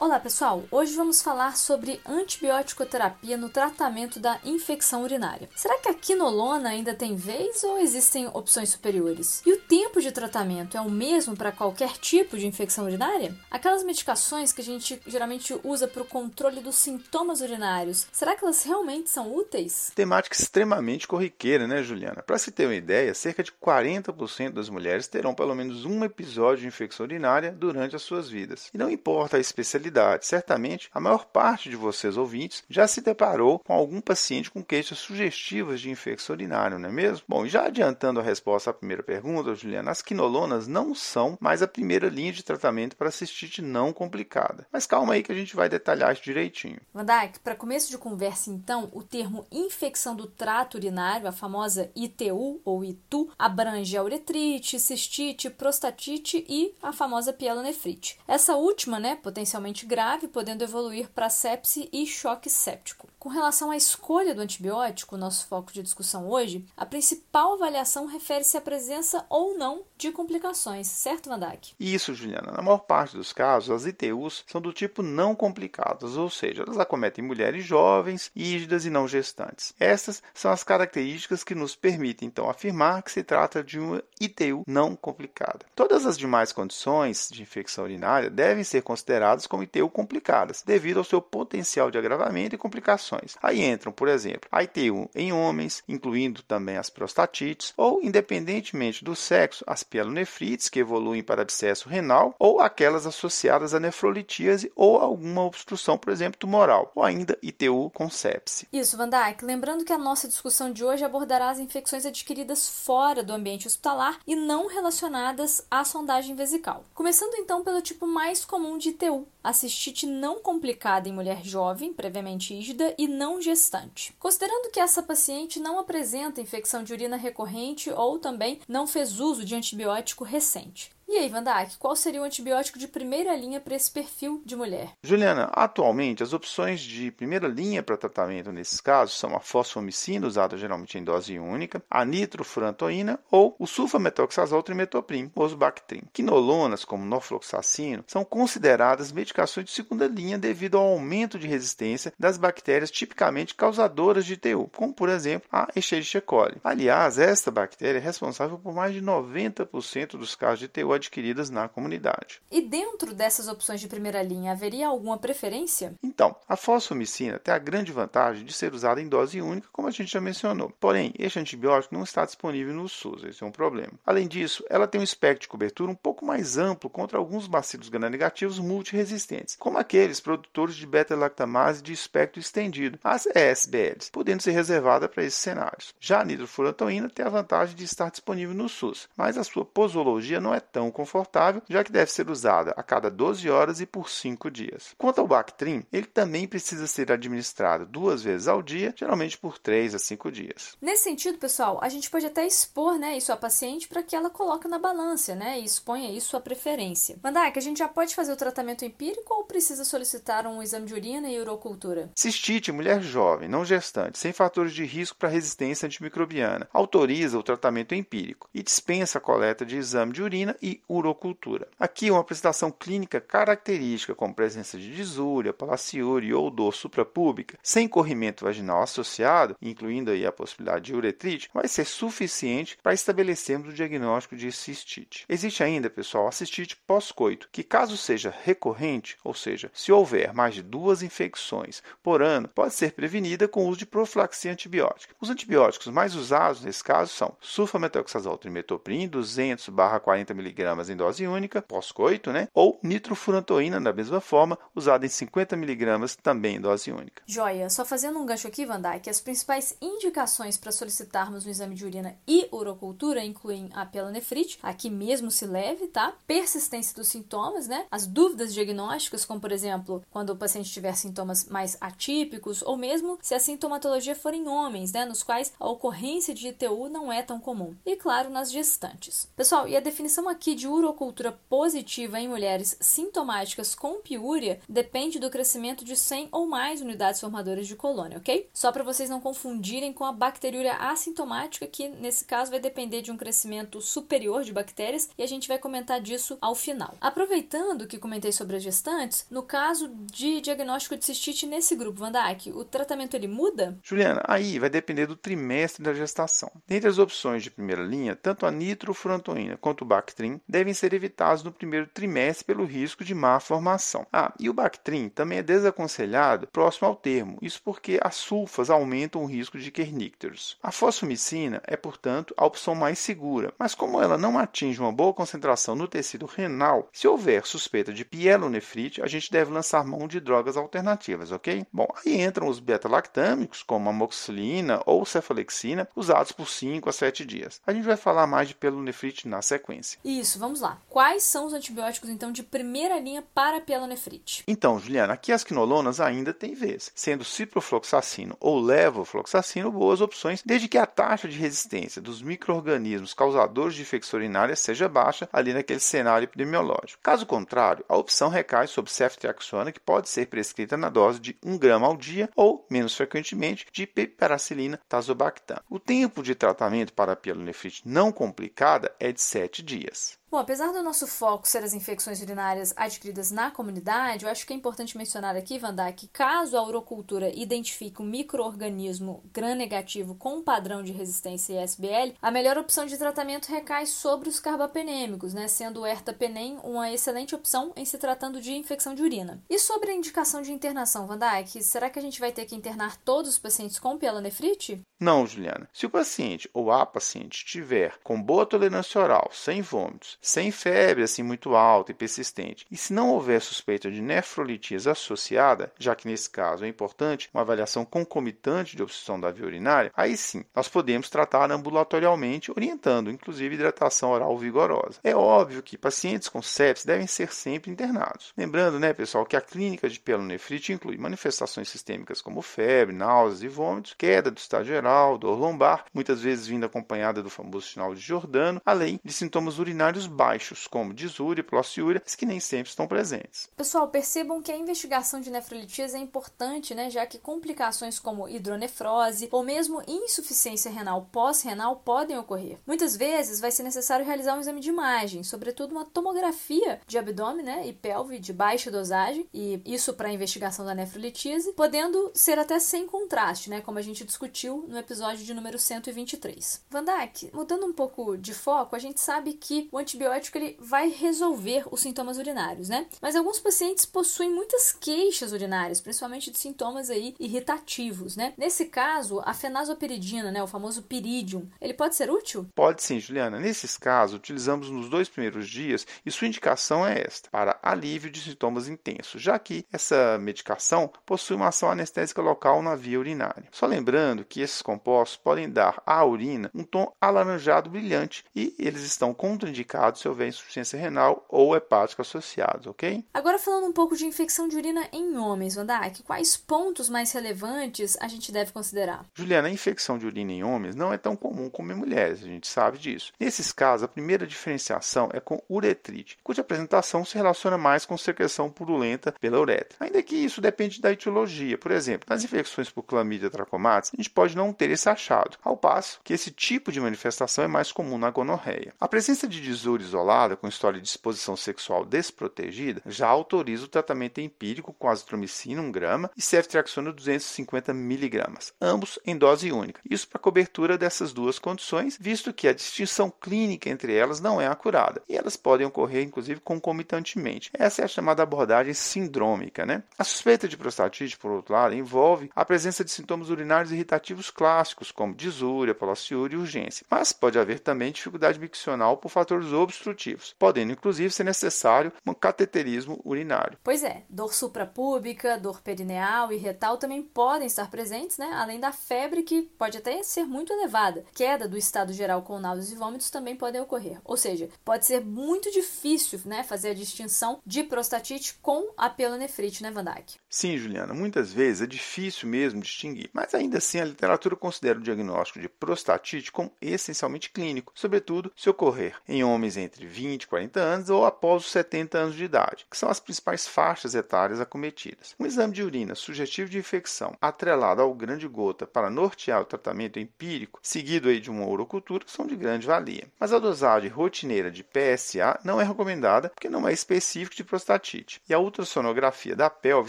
Olá pessoal, hoje vamos falar sobre antibiótico-terapia no tratamento da infecção urinária. Será que a quinolona ainda tem vez ou existem opções superiores? E o tempo de tratamento é o mesmo para qualquer tipo de infecção urinária? Aquelas medicações que a gente geralmente usa para o controle dos sintomas urinários, será que elas realmente são úteis? Temática extremamente corriqueira, né, Juliana? Para se ter uma ideia, cerca de 40% das mulheres terão pelo menos um episódio de infecção urinária durante as suas vidas. E não importa a especialidade Certamente, a maior parte de vocês ouvintes já se deparou com algum paciente com queixas sugestivas de infecção urinária, não é mesmo? Bom, já adiantando a resposta à primeira pergunta, Juliana, as quinolonas não são mais a primeira linha de tratamento para cistite não complicada. Mas calma aí que a gente vai detalhar isso direitinho. Van Dijk, para começo de conversa, então, o termo infecção do trato urinário, a famosa ITU ou ITU, abrange a uretrite, cistite, prostatite e a famosa pielonefrite. Essa última, né, potencialmente grave, podendo evoluir para sepse e choque séptico. Com relação à escolha do antibiótico, nosso foco de discussão hoje, a principal avaliação refere-se à presença ou não de complicações, certo, Vandak? Isso, Juliana. Na maior parte dos casos, as ITUs são do tipo não complicadas, ou seja, elas acometem mulheres jovens, ígidas e não gestantes. Estas são as características que nos permitem, então, afirmar que se trata de uma ITU não complicada. Todas as demais condições de infecção urinária devem ser consideradas como ITU complicadas, devido ao seu potencial de agravamento e complicações Aí entram, por exemplo, a ITU em homens, incluindo também as prostatites, ou, independentemente do sexo, as pielonefrites, que evoluem para abscesso renal, ou aquelas associadas à nefrolitíase ou alguma obstrução, por exemplo, tumoral, ou ainda ITU com sepse. Isso, Van Dijk. Lembrando que a nossa discussão de hoje abordará as infecções adquiridas fora do ambiente hospitalar e não relacionadas à sondagem vesical. Começando então pelo tipo mais comum de ITU, a cistite não complicada em mulher jovem, previamente ígida e não gestante. Considerando que essa paciente não apresenta infecção de urina recorrente ou também não fez uso de antibiótico recente. E aí, Van Dijk, qual seria o antibiótico de primeira linha para esse perfil de mulher? Juliana, atualmente as opções de primeira linha para tratamento nesses casos são a fosfomicina, usada geralmente em dose única, a nitrofurantoína ou o sulfametoxazol trimetoprim, ou os Bactrim. Quinolonas, como norfloxacino, são consideradas medicações de segunda linha devido ao aumento de resistência das bactérias tipicamente causadoras de TU, como por exemplo a Escherichia coli. Aliás, esta bactéria é responsável por mais de 90% dos casos de TU adquiridas na comunidade. E dentro dessas opções de primeira linha, haveria alguma preferência? Então, a fosfomicina tem a grande vantagem de ser usada em dose única, como a gente já mencionou. Porém, este antibiótico não está disponível no SUS, esse é um problema. Além disso, ela tem um espectro de cobertura um pouco mais amplo contra alguns bacilos gram-negativos multiresistentes, como aqueles produtores de beta-lactamase de espectro estendido, as ESBLs, podendo ser reservada para esses cenários. Já a nitrofurantoína tem a vantagem de estar disponível no SUS, mas a sua posologia não é tão confortável, já que deve ser usada a cada 12 horas e por 5 dias. Quanto ao Bactrim, ele também precisa ser administrado duas vezes ao dia, geralmente por 3 a 5 dias. Nesse sentido, pessoal, a gente pode até expor né, isso à paciente para que ela coloque na balança né, e exponha isso à preferência. Mandar que a gente já pode fazer o tratamento empírico ou precisa solicitar um exame de urina e urocultura? Cistite, mulher jovem, não gestante, sem fatores de risco para resistência antimicrobiana, autoriza o tratamento empírico e dispensa a coleta de exame de urina e urocultura. Aqui uma apresentação clínica característica, como presença de disúria, palaciúria ou dor suprapúbica, sem corrimento vaginal associado, incluindo aí a possibilidade de uretrite, vai ser suficiente para estabelecermos o diagnóstico de cistite. Existe ainda, pessoal, a cistite pós-coito, que caso seja recorrente, ou seja, se houver mais de duas infecções por ano, pode ser prevenida com o uso de profilaxia antibiótica. Os antibióticos mais usados nesse caso são sulfametoxazol trimetoprim 200/40 mg mg em dose única, pós-coito, né? Ou nitrofurantoína, da mesma forma, usada em 50 mg também em dose única. Joia, só fazendo um gancho aqui, Van Dijk, as principais indicações para solicitarmos um exame de urina e urocultura incluem a pielonefrite, aqui mesmo se leve, tá? Persistência dos sintomas, né? As dúvidas diagnósticas, como por exemplo, quando o paciente tiver sintomas mais atípicos, ou mesmo se a sintomatologia for em homens, né? Nos quais a ocorrência de ITU não é tão comum. E claro, nas gestantes. Pessoal, e a definição aqui que de urocultura positiva em mulheres sintomáticas com piúria depende do crescimento de 100 ou mais unidades formadoras de colônia, ok? Só para vocês não confundirem com a bacteriúria assintomática, que nesse caso vai depender de um crescimento superior de bactérias e a gente vai comentar disso ao final. Aproveitando que comentei sobre as gestantes, no caso de diagnóstico de cistite nesse grupo, Vandak, o tratamento ele muda? Juliana, aí vai depender do trimestre da gestação. Dentre as opções de primeira linha, tanto a nitrofurantoína quanto o Bactrim devem ser evitados no primeiro trimestre pelo risco de má formação. Ah, e o Bactrim também é desaconselhado próximo ao termo, isso porque as sulfas aumentam o risco de kernicterus. A fosfomicina é, portanto, a opção mais segura, mas como ela não atinge uma boa concentração no tecido renal, se houver suspeita de pielonefrite, a gente deve lançar mão de drogas alternativas, ok? Bom, aí entram os beta-lactâmicos, como a amoxicilina ou cefalexina, usados por 5 a 7 dias. A gente vai falar mais de pielonefrite na sequência. Isso, vamos lá. Quais são os antibióticos, então, de primeira linha para a pielonefrite? Então, Juliana, aqui as quinolonas ainda têm vez, sendo ciprofloxacino ou levofloxacino boas opções, desde que a taxa de resistência dos micro-organismos causadores de infecção urinária seja baixa ali naquele cenário epidemiológico. Caso contrário, a opção recai sobre ceftriaxona, que pode ser prescrita na dose de 1 grama ao dia ou, menos frequentemente, de piperacilina tazobactam. O tempo de tratamento para a pielonefrite não complicada é de 7 dias. Bom, apesar do nosso foco ser as infecções urinárias adquiridas na comunidade, eu acho que é importante mencionar aqui, Vandá, que caso a urocultura identifique um microorganismo gram-negativo com padrão de resistência ISBL, a melhor opção de tratamento recai sobre os carbapenêmicos, né, sendo o ertapenem uma excelente opção em se tratando de infecção de urina. E sobre a indicação de internação, Vandá, será que a gente vai ter que internar todos os pacientes com pielonefrite? Não, Juliana. Se o paciente ou a paciente tiver com boa tolerância oral, sem vômitos, sem febre assim muito alta e persistente, e se não houver suspeita de nefrolitíase associada, já que nesse caso é importante uma avaliação concomitante de obstrução da via urinária, aí sim nós podemos tratar ambulatorialmente, orientando inclusive hidratação oral vigorosa. É óbvio que pacientes com sepsis devem ser sempre internados. Lembrando, né, pessoal, que a clínica de pielonefrite inclui manifestações sistêmicas como febre, náuseas e vômitos, queda do estado geral dor lombar, muitas vezes vindo acompanhada do famoso sinal de Jordano, além de sintomas urinários baixos, como disúria e plociúria, que nem sempre estão presentes. Pessoal, percebam que a investigação de nefrolitíase é importante, né, já que complicações como hidronefrose ou mesmo insuficiência renal pós-renal podem ocorrer. Muitas vezes vai ser necessário realizar um exame de imagem, sobretudo uma tomografia de abdômen né, e pelve de baixa dosagem, e isso para a investigação da nefrolitíase, podendo ser até sem contraste, né, como a gente discutiu no episódio de número 123. Van Dijk, mudando um pouco de foco, a gente sabe que o antibiótico ele vai resolver os sintomas urinários, né? Mas alguns pacientes possuem muitas queixas urinárias, principalmente de sintomas aí irritativos, né? Nesse caso, a fenazopiridina, né, o famoso piridium, ele pode ser útil? Pode sim, Juliana. Nesses casos, utilizamos nos dois primeiros dias e sua indicação é esta, para alívio de sintomas intensos, já que essa medicação possui uma ação anestésica local na via urinária. Só lembrando que esses compostos podem dar à urina um tom alaranjado brilhante e eles estão contraindicados se houver insuficiência renal ou hepática associados, ok? Agora falando um pouco de infecção de urina em homens, Vandak, quais pontos mais relevantes a gente deve considerar? Juliana, a infecção de urina em homens não é tão comum como em mulheres, a gente sabe disso. Nesses casos, a primeira diferenciação é com uretrite, cuja apresentação se relaciona mais com secreção purulenta pela uretra. Ainda que isso depende da etiologia. Por exemplo, nas infecções por clamídia trachomatis, a gente pode não ter esse achado, ao passo que esse tipo de manifestação é mais comum na gonorreia. A presença de desura isolada com história de exposição sexual desprotegida já autoriza o tratamento empírico com azitromicina 1 grama e ceftriaxona 250 miligramas, ambos em dose única. Isso para cobertura dessas duas condições, visto que a distinção clínica entre elas não é acurada e elas podem ocorrer inclusive concomitantemente. Essa é a chamada abordagem sindrômica, né? A suspeita de prostatite, por outro lado, envolve a presença de sintomas urinários irritativos clássicos como disúria, palaciúria e urgência. Mas pode haver também dificuldade miccional por fatores obstrutivos, podendo inclusive ser necessário um cateterismo urinário. Pois é, dor suprapúbica, dor perineal e retal também podem estar presentes, né? além da febre que pode até ser muito elevada. Queda do estado geral com náuseas e vômitos também podem ocorrer. Ou seja, pode ser muito difícil né, fazer a distinção de prostatite com a pielonefrite, né, Van Dijk? Sim, Juliana, muitas vezes é difícil mesmo distinguir, mas ainda assim a literatura considera o diagnóstico de prostatite como essencialmente clínico, sobretudo se ocorrer em homens entre 20 e 40 anos ou após os 70 anos de idade, que são as principais faixas etárias acometidas. Um exame de urina sugestivo de infecção atrelado ao grande gota para nortear o tratamento empírico, seguido aí de uma urocultura, são de grande valia. Mas a dosagem rotineira de PSA não é recomendada porque não é específico de prostatite. E a ultrassonografia da pelve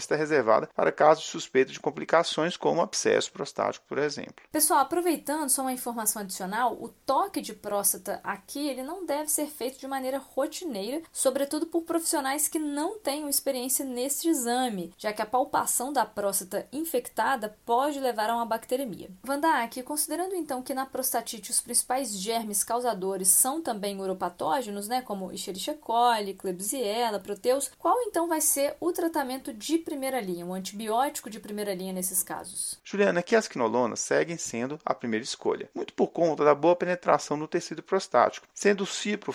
está reservada para casos de suspeita de complicações como abscesso prostático, por exemplo. Pessoal, aproveitando só uma informação adicional, o toque de próstata aqui ele não deve ser feito de maneira rotineira, sobretudo por profissionais que não tenham experiência neste exame, já que a palpação da próstata infectada pode levar a uma bacteremia. Vandak, considerando então que na prostatite os principais germes causadores são também uropatógenos, né, como Escherichia coli, Klebsiella, Proteus, qual então vai ser o tratamento de primeira linha, um antibiótico de primeira linha nesses casos? Juliana, aqui as quinolonas seguem sendo a primeira escolha, muito por conta da boa penetração no tecido prostático, sendo o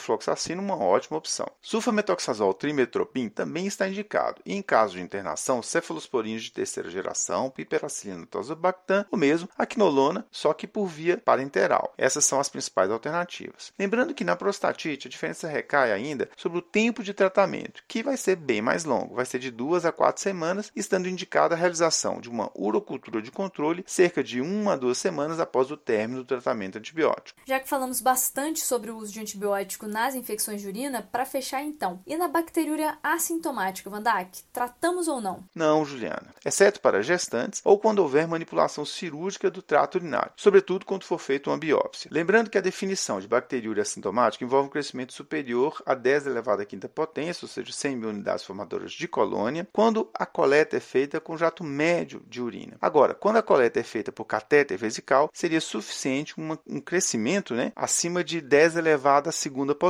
ciprofloxacino uma ótima opção. Sulfametoxazol trimetropin também está indicado, e em caso de internação, cefalosporinos de terceira geração, piperacilina tazobactam, ou mesmo a quinolona, só que por via parenteral. Essas são as principais alternativas. Lembrando que na prostatite a diferença recai ainda sobre o tempo de tratamento, que vai ser bem mais longo, vai ser de duas a quatro semanas, estando indicada a realização de uma urocultura de controle cerca de uma a duas semanas após o término do tratamento antibiótico. Já que falamos bastante sobre o uso de antibiótico nas infecções de urina, para fechar então, e na bacteriúria assintomática, Vandak, tratamos ou não? Não, Juliana, exceto para gestantes ou quando houver manipulação cirúrgica do trato urinário, sobretudo quando for feita uma biópsia. Lembrando que a definição de bacteriúria assintomática envolve um crescimento superior a 10 elevado à quinta potência, ou seja, 100 mil unidades formadoras de colônia, quando a coleta é feita com jato médio de urina. Agora, quando a coleta é feita por catéter vesical, seria suficiente uma, um crescimento né, acima de 10 elevado à segunda potência,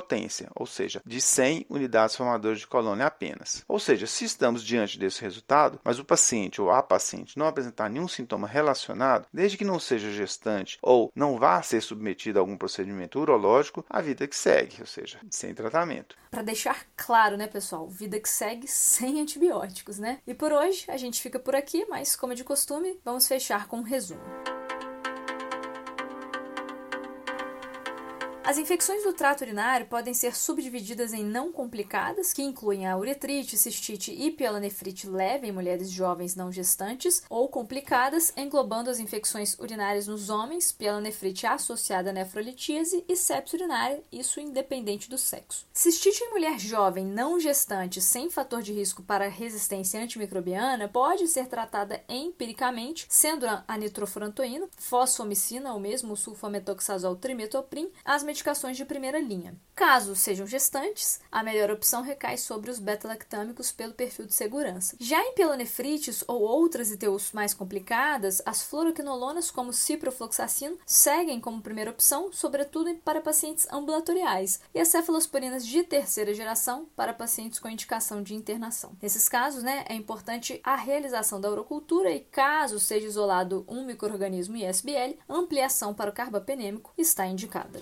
ou seja, de 100 unidades formadoras de colônia apenas. Ou seja, se estamos diante desse resultado, mas o paciente ou a paciente não apresentar nenhum sintoma relacionado, desde que não seja gestante ou não vá ser submetido a algum procedimento urológico, a vida que segue, ou seja, sem tratamento. Para deixar claro, né, pessoal, vida que segue sem antibióticos, né? E por hoje a gente fica por aqui, mas como de costume, vamos fechar com um resumo. As infecções do trato urinário podem ser subdivididas em não complicadas, que incluem a uretrite, cistite e pielonefrite leve em mulheres jovens não gestantes, ou complicadas, englobando as infecções urinárias nos homens, pielonefrite associada à nefrolitíase e sepsis urinária, isso independente do sexo. Cistite em mulher jovem não gestante sem fator de risco para resistência antimicrobiana pode ser tratada empiricamente, sendo a nitrofurantoína, fosfomicina ou mesmo sulfametoxazol trimetoprim as medicações de primeira linha. Caso sejam gestantes, a melhor opção recai sobre os beta-lactâmicos pelo perfil de segurança. Já em pielonefrites ou outras ITUs mais complicadas, as fluoroquinolonas como ciprofloxacino seguem como primeira opção, sobretudo para pacientes ambulatoriais, e as cefalosporinas de terceira geração para pacientes com indicação de internação. Nesses casos, né, é importante a realização da urocultura e, caso seja isolado um microorganismo ISBL, ampliação para o carbapenêmico está indicada.